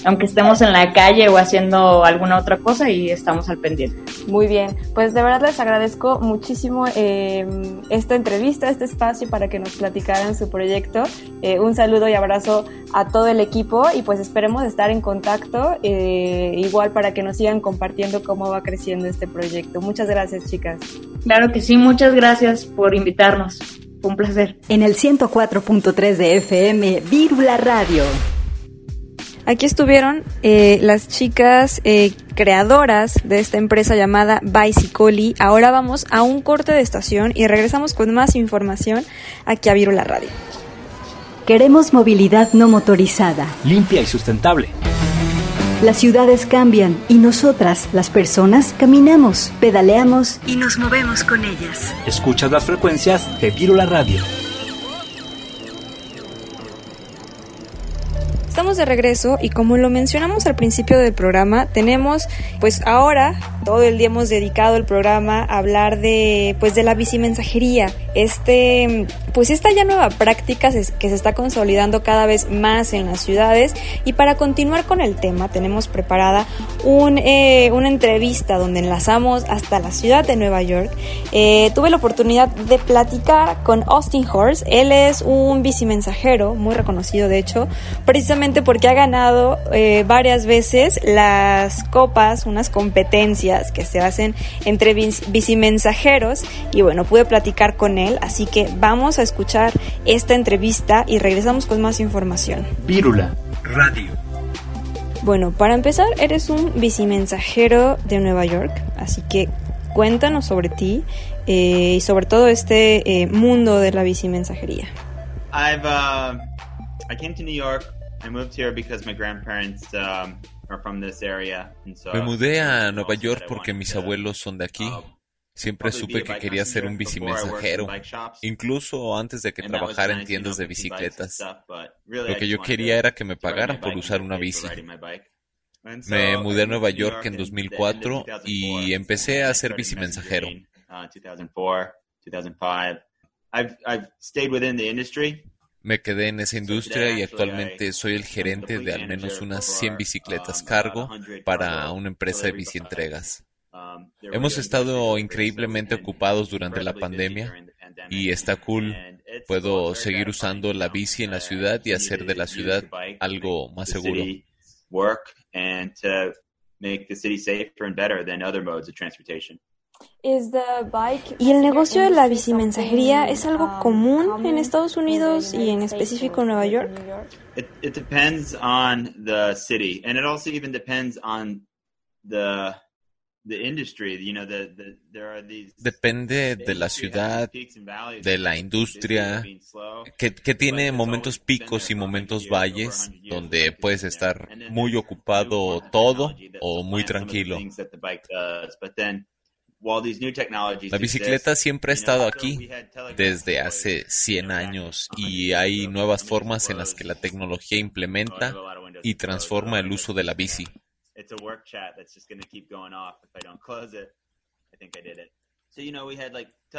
Aunque estemos en la calle o haciendo alguna otra cosa y estamos al pendiente. Muy bien, pues de verdad les agradezco muchísimo eh, esta entrevista, este espacio para que nos platicaran su proyecto. Eh, un saludo y abrazo a todo el equipo y pues esperemos estar en contacto, eh, igual para que nos sigan compartiendo cómo va creciendo este proyecto. Muchas gracias chicas. Claro que sí, muchas gracias por invitarnos. Un placer. En el 104.3 de FM, Vírula Radio. Aquí estuvieron eh, las chicas eh, creadoras de esta empresa llamada Bicycoli. Ahora vamos a un corte de estación y regresamos con más información aquí a Virula Radio. Queremos movilidad no motorizada. Limpia y sustentable. Las ciudades cambian y nosotras, las personas, caminamos, pedaleamos y nos movemos con ellas. Escuchas las frecuencias de Vírula Radio. Estamos de regreso y como lo mencionamos al principio del programa, tenemos pues ahora todo el día hemos dedicado el programa a hablar de pues de la bicimensajería, este pues esta ya nueva práctica que se está consolidando cada vez más en las ciudades. Y para continuar con el tema tenemos preparada un, eh, una entrevista donde enlazamos hasta la ciudad de Nueva York. Eh, tuve la oportunidad de platicar con Austin Horst, él es un bicimensajero muy reconocido de hecho, precisamente porque ha ganado eh, varias veces las copas, unas competencias que se hacen entre bici- bicimensajeros y bueno, pude platicar con él, así que vamos a escuchar esta entrevista y regresamos con más información. Vírula Radio. Bueno, para empezar, eres un bicimensajero de Nueva York, así que cuéntanos sobre ti eh, y sobre todo este eh, mundo de la bicimensajería. I've uh, I came to New York. I moved here because my grandparents um, are from this area, and so Me mudé a Nueva York porque mis abuelos son de aquí. uh, Siempre supe que quería ser un bicimensajero, incluso antes de que trabajara en tiendas de bicicletas. Lo que yo quería era que me pagaran por usar una bici. Me mudé a Nueva York en in the end of 2004 2004, y empecé a ser bicimensajero. uh, 2004, 2005. I've I've stayed within the industry. Me quedé en esa industria y actualmente soy el gerente de al menos unas 100 bicicletas cargo para una empresa de bicientregas. Um, they were Hemos estado increíblemente ocupados durante la pandemia y está cool. Puedo seguir usando la bici en la ciudad y hacer de la ciudad algo más seguro. city Work and to make the city safer and better than other modes of transportation. ¿Y el negocio de la bicimensajería es algo común en Estados Unidos y en específico en Nueva York? It, it depends on the city, and it also even depends on the the industry. You know, the, the there are these. Depende de la ciudad, de la industria, que, que tiene momentos picos y momentos valles, donde puedes estar muy ocupado todo o muy tranquilo. La bicicleta siempre ha estado aquí desde hace 100 años y hay nuevas formas en las que la tecnología implementa y transforma el uso de la bici.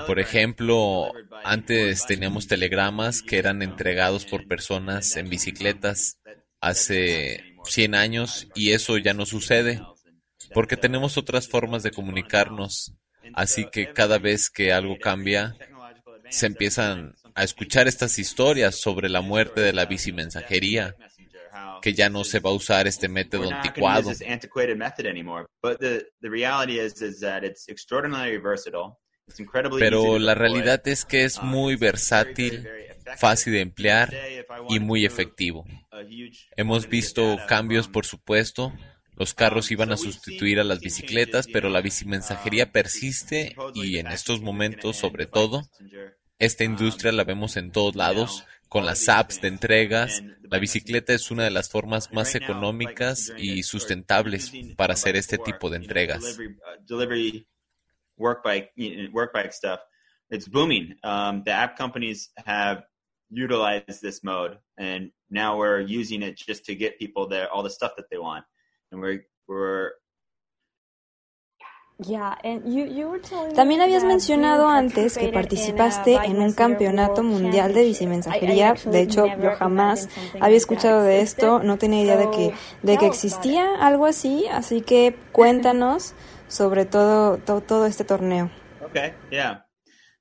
Por ejemplo, antes teníamos telegramas que eran entregados por personas en bicicletas hace 100 años y eso ya no sucede porque tenemos otras formas de comunicarnos. Así que cada vez que algo cambia, se empiezan a escuchar estas historias sobre la muerte de la bicimensajería, que ya no se va a usar este método anticuado. Pero la realidad es que es muy versátil, fácil de emplear y muy efectivo. Hemos visto cambios, por supuesto. Los carros iban a sustituir a las bicicletas, pero la bicimensajería persiste y en estos momentos, sobre todo, esta industria la vemos en todos lados, con las apps de entregas. La bicicleta es una de las formas más económicas y sustentables para hacer este tipo de entregas. It's booming. Um, the app companies have utilized this mode, and now we're using it just to get people all the stuff that they want, También habías mencionado antes que participaste en un campeonato mundial de bicimensajería. De hecho, yo jamás había escuchado de esto, no tenía idea de que, de que existía algo así, así que cuéntanos sobre todo, to- todo este torneo. Okay, yeah.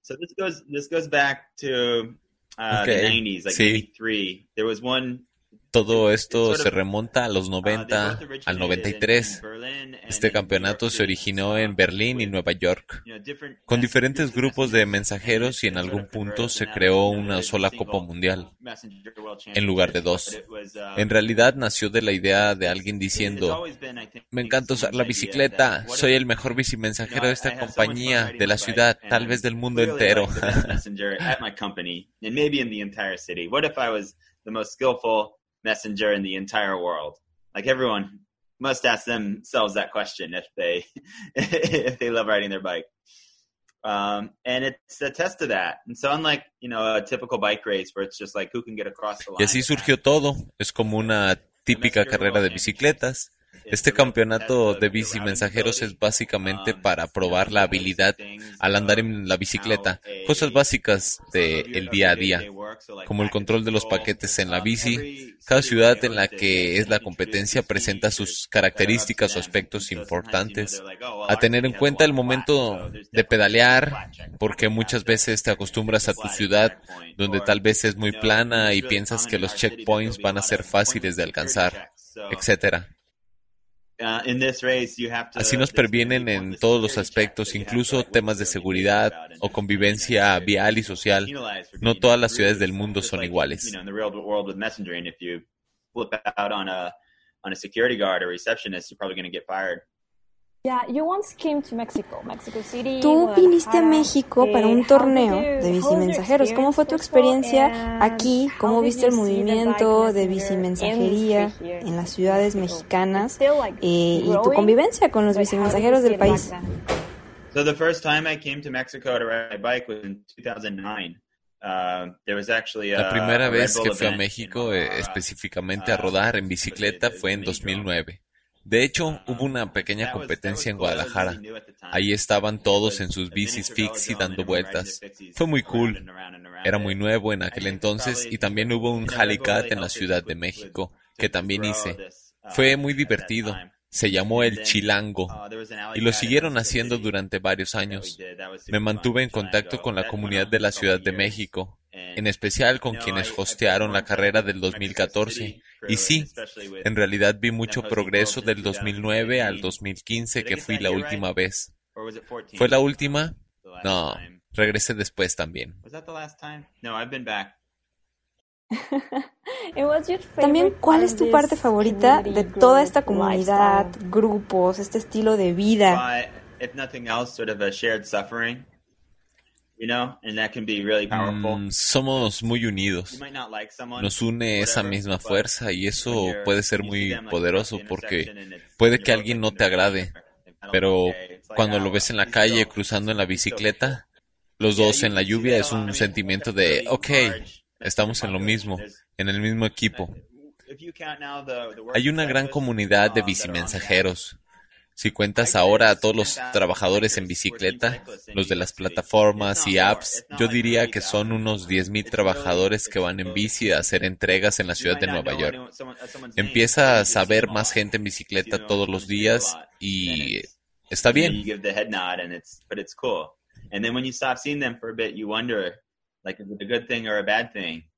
So this goes this goes back to uh, Okay, the '90s, like sí. '93. There was one Todo esto se remonta a los 90, al 93. Este campeonato se originó en Berlín y Nueva York, con diferentes grupos de mensajeros y en algún punto se creó una sola Copa Mundial, en lugar de dos. En realidad nació de la idea de alguien diciendo, me encanta usar la bicicleta, soy el mejor bicimensajero de esta compañía, de la ciudad, tal vez del mundo entero. Messenger in the entire world. Like everyone must ask themselves that question if they if they love riding their bike. Um, and it's a test of that. And so unlike, you know, a typical bike race where it's just like who can get across the line. Y así surgió todo. Es como una típica carrera de bicicletas. Este campeonato de bici mensajeros es básicamente para probar la habilidad al andar en la bicicleta, cosas básicas del día a día, como el control de los paquetes en la bici. Cada ciudad en la que es la competencia presenta sus características o aspectos importantes. A tener en cuenta el momento de pedalear, porque muchas veces te acostumbras a tu ciudad donde tal vez es muy plana y piensas que los checkpoints van a ser fáciles de alcanzar, etcétera. Así nos previenen en todos los aspectos, incluso temas de seguridad o convivencia vial y social. No todas las ciudades del mundo son iguales. Tú viniste a México para un torneo de bicimensajeros. ¿Cómo fue tu experiencia aquí? ¿Cómo viste el movimiento de bicimensajería en las ciudades mexicanas eh, y tu convivencia con los bicimensajeros del país? So the first time I came to Mexico to ride my bike was in 2009. Uh, there was actually a, La primera vez que fui a México, eh, específicamente a rodar en bicicleta, fue en 2009. De hecho, hubo una pequeña competencia en Guadalajara. Ahí estaban todos en sus bicis fixie dando vueltas. Fue muy cool. Era muy nuevo en aquel entonces y también hubo un Halicat en la Ciudad de México, que también hice. Fue muy divertido. Se llamó el Chilango y lo siguieron haciendo durante varios años. Me mantuve en contacto con la comunidad de la Ciudad de México, en especial con quienes hostearon la carrera del 2014. Y sí, en realidad vi mucho progreso del 2009 al 2015 que fui la última vez. ¿Fue la última? No, regresé después también. Was that the last time? No, I've been back. También, ¿cuál es tu parte favorita de toda esta comunidad, grupos, este estilo de vida? You know, and that can be really powerful. Mm, somos muy unidos. You might not like someone, Nos une esa misma fuerza y eso puede ser muy poderoso porque puede que alguien no te agrade, pero cuando oh, lo ves en la calle cruzando en la bicicleta, los dos en la lluvia es un sentimiento de, ok, estamos en lo mismo, en el mismo equipo. Hay una gran comunidad de um, bicimensajeros. Si cuentas ahora a todos los trabajadores en bicicleta, los de las plataformas y apps, yo diría que son unos 10.000 trabajadores que van en bici a hacer entregas en la ciudad de Nueva York. Empiezas a ver más gente en bicicleta todos los días y está bien. And then when you stop seeing them for a bit, you wonder, like, is it a good thing or a bad thing?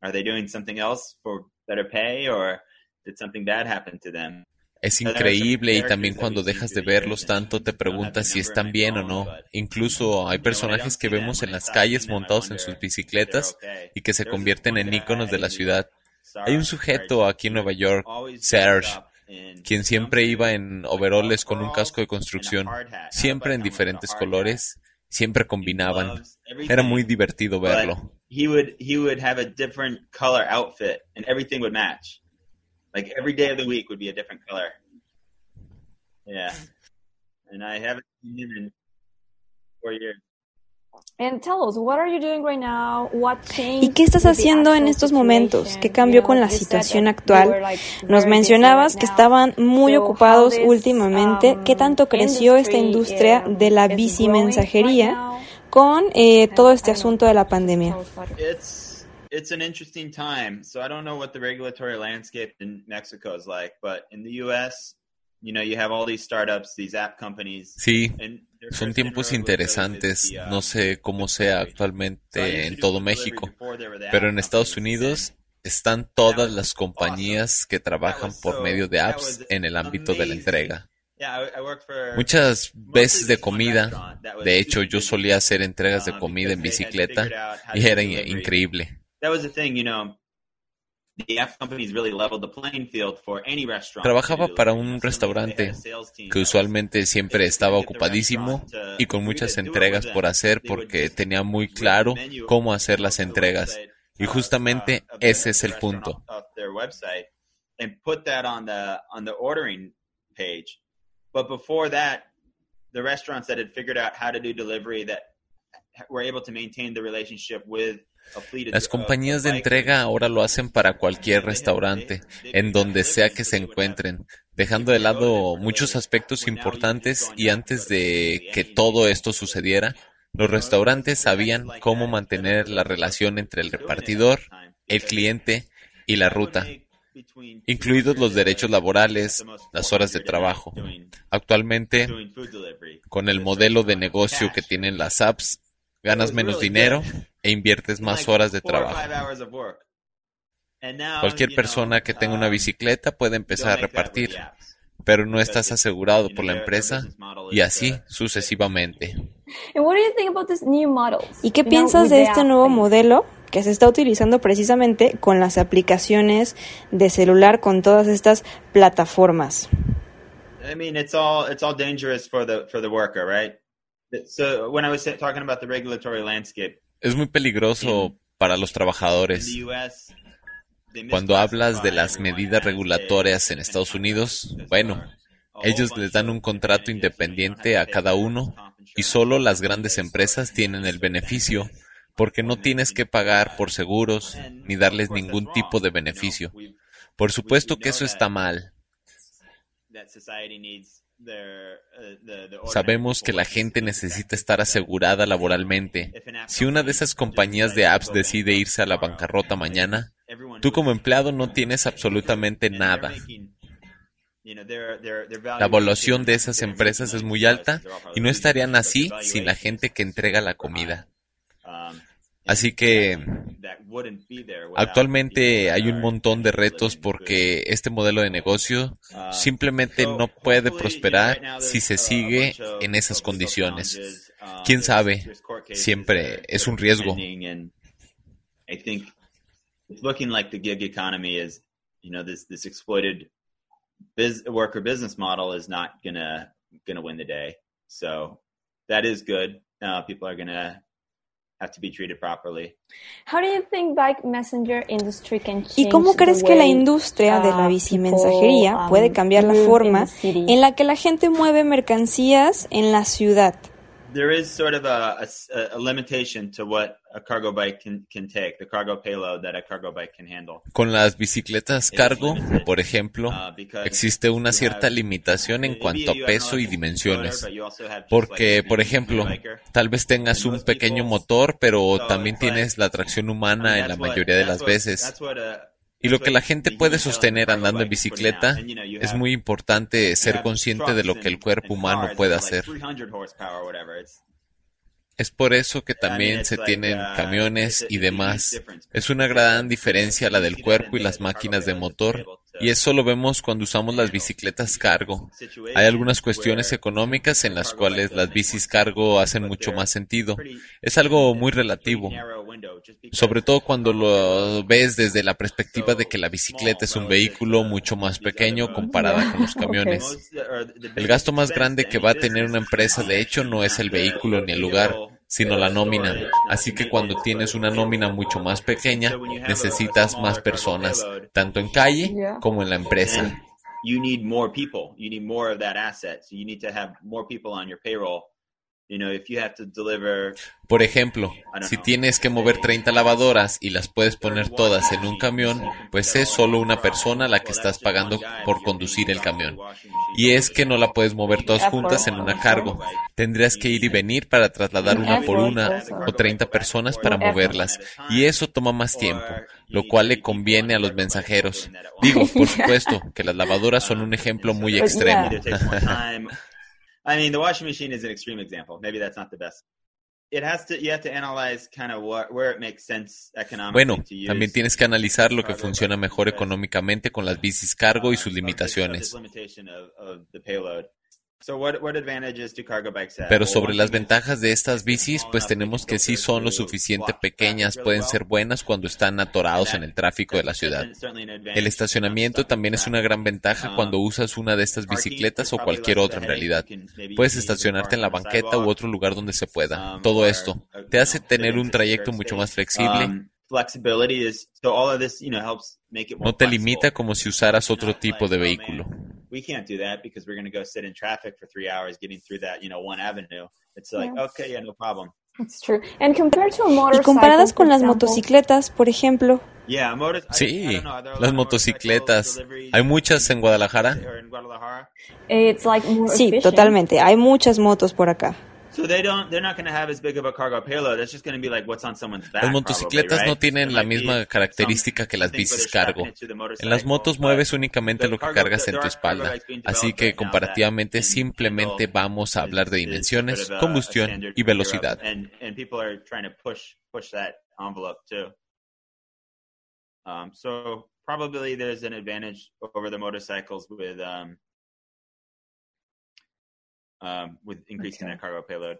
Are they doing something else for better pay or did something bad happen to them? Es increíble y también cuando dejas de verlos tanto te preguntas si están bien o no. Incluso hay personajes que vemos en las calles montados en sus bicicletas y que se convierten en íconos de la ciudad. Hay un sujeto aquí en Nueva York, Serge, quien siempre iba en overoles con un casco de construcción, siempre en diferentes colores, siempre combinaban. Era muy divertido verlo. He would he would have a different color outfit and everything would match. Like every day of the week would be a different color. Yeah. And I haven't seen him in four years. ¿Y qué estás haciendo en estos momentos? ¿Qué cambió con la situación actual? Nos mencionabas que estaban muy ocupados últimamente. ¿Qué tanto creció esta industria de la bicimensajería con eh, todo este asunto de la pandemia? It's it's an interesting time. So I don't know what the regulatory landscape in Mexico is like, but in the US, you know, you have all these startups, these app companies. Sí, son tiempos interesantes. uh, No sé cómo sea actualmente en to todo do México, pero en Estados Unidos están todas las compañías que trabajan por medio de apps en el ámbito de la entrega. Muchas veces de comida, de hecho yo solía hacer entregas de comida en bicicleta y era in- increíble. Trabajaba para un restaurante que usualmente siempre estaba ocupadísimo y con muchas entregas por hacer porque tenía muy claro cómo hacer las entregas. Y justamente ese es el punto. and put that on the on the ordering page. But before that, the restaurants that had figured out how to do delivery that were able to maintain the relationship with a fleet of Las compañías de entrega ahora lo hacen para cualquier restaurante, en donde sea que se encuentren, dejando de lado muchos aspectos importantes y antes de que todo esto sucediera, los restaurantes sabían cómo mantener la relación entre el repartidor, el cliente y la ruta, incluidos los derechos laborales, las horas de trabajo. Actualmente, con el modelo de negocio que tienen las apps, ganas menos dinero e inviertes más horas de trabajo. Cualquier persona que tenga una bicicleta puede empezar a repartir, pero no estás asegurado por la empresa y así sucesivamente. ¿Y qué piensas de este nuevo modelo que se está utilizando precisamente con las aplicaciones de celular con todas estas plataformas? I mean, it's all it's all dangerous for the for the worker, right? So when I was talking about the regulatory landscape, Es muy peligroso para los trabajadores. Cuando hablas de las medidas as regulatorias en Estados Unidos, bueno, ellos les dan un contrato independiente a cada uno y solo las grandes empresas tienen el beneficio porque no tienes que pagar por seguros ni darles ningún tipo de beneficio. Por supuesto que eso está mal. Sabemos que la gente necesita estar asegurada laboralmente. Si una de esas compañías de apps decide irse a la bancarrota mañana, tú como empleado no tienes absolutamente nada. La evaluación de esas empresas es muy alta y no estarían así sin la gente que entrega la comida. Así que actualmente hay un montón de retos porque este modelo de negocio simplemente no puede prosperar si se sigue en esas condiciones. ¿Quién sabe? Siempre es un riesgo. Worker business model is not gonna gonna win the day. So that is good. Uh, people are gonna have to be treated properly. ¿Y cómo crees que la industria de la bicimensajería puede cambiar la forma en la que la gente mueve mercancías en la ciudad? There is sort of a, a a- a limitation to what a cargo bike can, can take, the cargo payload that a cargo bike can handle. Con las bicicletas cargo, por ejemplo, existe una cierta limitación en cuanto a peso y dimensiones. Porque, por ejemplo, tal vez tengas un pequeño motor, pero también tienes la tracción humana en la mayoría de las veces. Y lo que la gente puede sostener andando en bicicleta es muy importante ser consciente de lo que el cuerpo humano puede hacer. Es por eso que también se tienen camiones y demás. Es una gran diferencia la del cuerpo y las máquinas de motor, y eso lo vemos cuando usamos las bicicletas cargo. Hay algunas cuestiones económicas en las cuales las bicis cargo hacen mucho más sentido. Es algo muy relativo, sobre todo cuando lo ves desde la perspectiva de que la bicicleta es un vehículo mucho más pequeño comparada con los camiones. El gasto más grande que va a tener una empresa, de hecho, no es el vehículo ni el lugar, sino la nómina. Así que cuando tienes una nómina mucho más pequeña, necesitas más personas, tanto en calle como en la empresa. You need more people. You need more of that asset. So you need to have more people on your payroll. Por ejemplo, si tienes que mover 30 lavadoras y las puedes poner todas en un camión, pues es solo una persona la que estás pagando por conducir el camión. Y es que no la puedes mover todas juntas en una cargo. Tendrías que ir y venir para trasladar una por una o 30 personas para moverlas. Y eso toma más tiempo, lo cual le conviene a los mensajeros. Digo, por supuesto, que las lavadoras son un ejemplo muy extremo. I mean, the washing machine is an extreme example. Maybe that's not the best. it has to you have to analyze kind of what where it makes sense economically Bueno, to use también tienes que analizar lo que funciona mejor económicamente con las bicis cargo y sus um, of this- of limitaciones. Pero sobre las ventajas de estas bicis, pues tenemos que sí son lo suficiente pequeñas, pueden ser buenas cuando están atorados en el tráfico de la ciudad. El estacionamiento también es una gran ventaja cuando usas una de estas bicicletas o cualquier otra en realidad. Puedes estacionarte en la banqueta u otro lugar donde se pueda. Todo esto te hace tener un trayecto mucho más flexible, Um, no te limita como si usaras otro tipo de oh, vehículo. We can't do that because we're going to go sit in traffic for three hours getting through that, you know, one avenue. It's like, Yeah. okay, yeah, no problem. It's true. And compared to a Y motorcycle, comparadas con las example, motocicletas, por ejemplo, Yeah, motor- I- I Sí, don't know, las motocicletas. Hay muchas en Guadalajara? it's like more sí, efficient. totalmente. Hay muchas motos por acá. So they don't, they're not going to have as big of a cargo payload. It's just going to be like what's on someone's back. Las motocicletas probably, no right? tienen There la misma característica que las bicis cargo. En las motos mueves únicamente the lo que cargas en tu espalda, así que comparativamente simplemente vamos a hablar de dimensiones, combustión y velocidad. And, and people are trying to push push that envelope too. Um, so probably there's an advantage over the motorcycles with um, um, with increasing their cargo payload.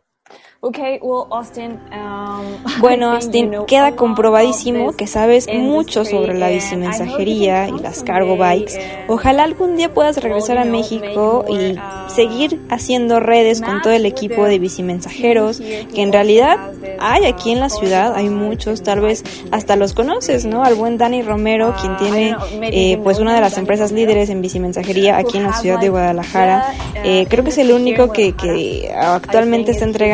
Okay, well, Austin, um, Bueno, you Austin, know queda comprobadísimo que sabes mucho sobre la bicimensajería y las cargo bikes. Ojalá algún día puedas regresar a México y uh, seguir haciendo redes con todo el equipo de bicimensajeros que en realidad hay aquí en la ciudad, hay muchos, tal vez hasta los conoces, ¿no? Al buen Dani Romero, quien tiene eh, pues una de las empresas líderes en bicimensajería aquí en la ciudad de Guadalajara. Eh, creo que es el único que, que actualmente está entregando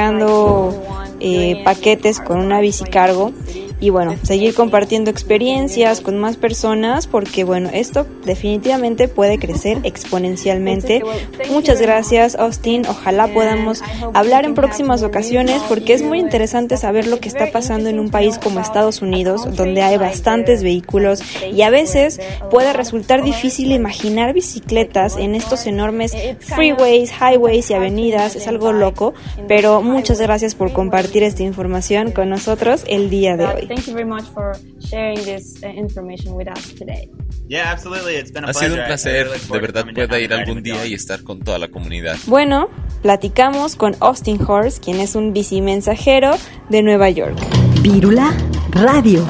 eh, paquetes con una bici cargo y bueno, seguir compartiendo experiencias con más personas porque bueno, esto definitivamente puede crecer exponencialmente. Muchas gracias Austin, ojalá podamos hablar en próximas ocasiones porque es muy interesante saber lo que está pasando en un país como Estados Unidos donde hay bastantes vehículos y a veces puede resultar difícil imaginar bicicletas en estos enormes freeways, highways y avenidas, es algo loco, pero muchas gracias por compartir esta información con nosotros el día de hoy. Thank you very much for sharing this uh, information with us today. Yeah, absolutely. It's been a Ha sido un placer, really de verdad pueda ir algún día y estar con toda la comunidad. Bueno, platicamos con Austin Horst, quien es un bicimensajero de Nueva York. Vírula Radio.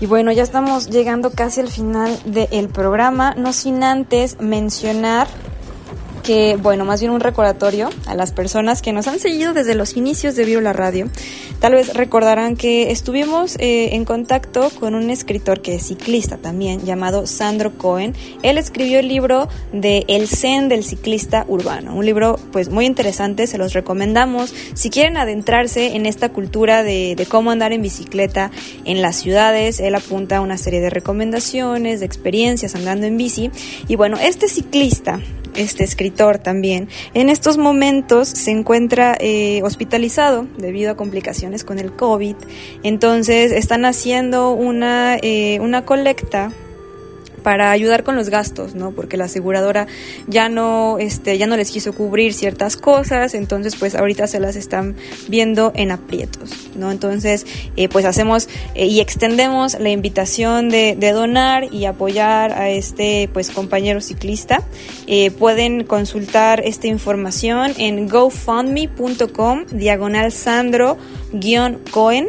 Y bueno, ya estamos llegando casi al final del programa, no sin antes mencionar que, bueno, más bien un recordatorio a las personas que nos han seguido desde los inicios de Viola Radio. Tal vez recordarán que estuvimos eh, en contacto con un escritor que es ciclista también, llamado Sandro Cohen. Él escribió el libro de El Zen del ciclista urbano, un libro pues muy interesante, se los recomendamos. Si quieren adentrarse en esta cultura de, de cómo andar en bicicleta en las ciudades, él apunta a una serie de recomendaciones, de experiencias andando en bici. Y bueno, este ciclista este escritor también, en estos momentos se encuentra eh, hospitalizado debido a complicaciones con el COVID. Entonces están haciendo una, eh, una colecta para ayudar con los gastos, ¿no? Porque la aseguradora ya no, este, ya no les quiso cubrir ciertas cosas, entonces pues ahorita se las están viendo en aprietos, ¿no? Entonces, eh, pues hacemos eh, y extendemos la invitación de, donar y apoyar a este pues compañero ciclista. Eh, pueden consultar esta información en gofundme.com diagonal Sandro guion Cohen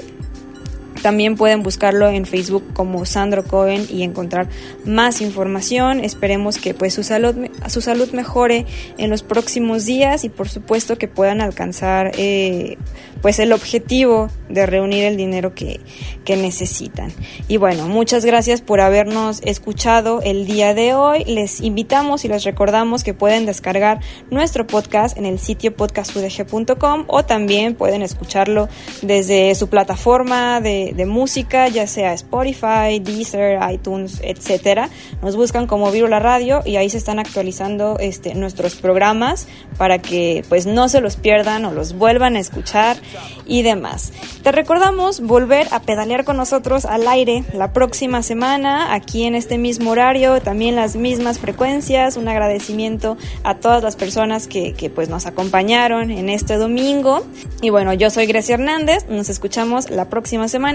también pueden buscarlo en Facebook como Sandro Cohen y encontrar más información. Esperemos que pues su salud, su salud mejore en los próximos días y por supuesto que puedan alcanzar eh, pues el objetivo de reunir el dinero que, que necesitan. Y bueno, muchas gracias por habernos escuchado el día de hoy. Les invitamos y les recordamos que pueden descargar nuestro podcast en el sitio podcastudg.com o también pueden escucharlo desde su plataforma de, de música, ya sea Spotify, Deezer, iTunes, etcétera. Nos buscan como Virula Radio y ahí se están actualizando este, nuestros programas para que pues no se los pierdan o los vuelvan a escuchar y demás. Te recordamos volver a pedalear con nosotros al aire la próxima semana, aquí en este mismo horario, también las mismas frecuencias. Un agradecimiento a todas las personas que, que pues nos acompañaron en este domingo. Y bueno, yo soy Grecia Hernández, nos escuchamos la próxima semana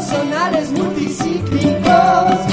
círculos sonales multicíclicos.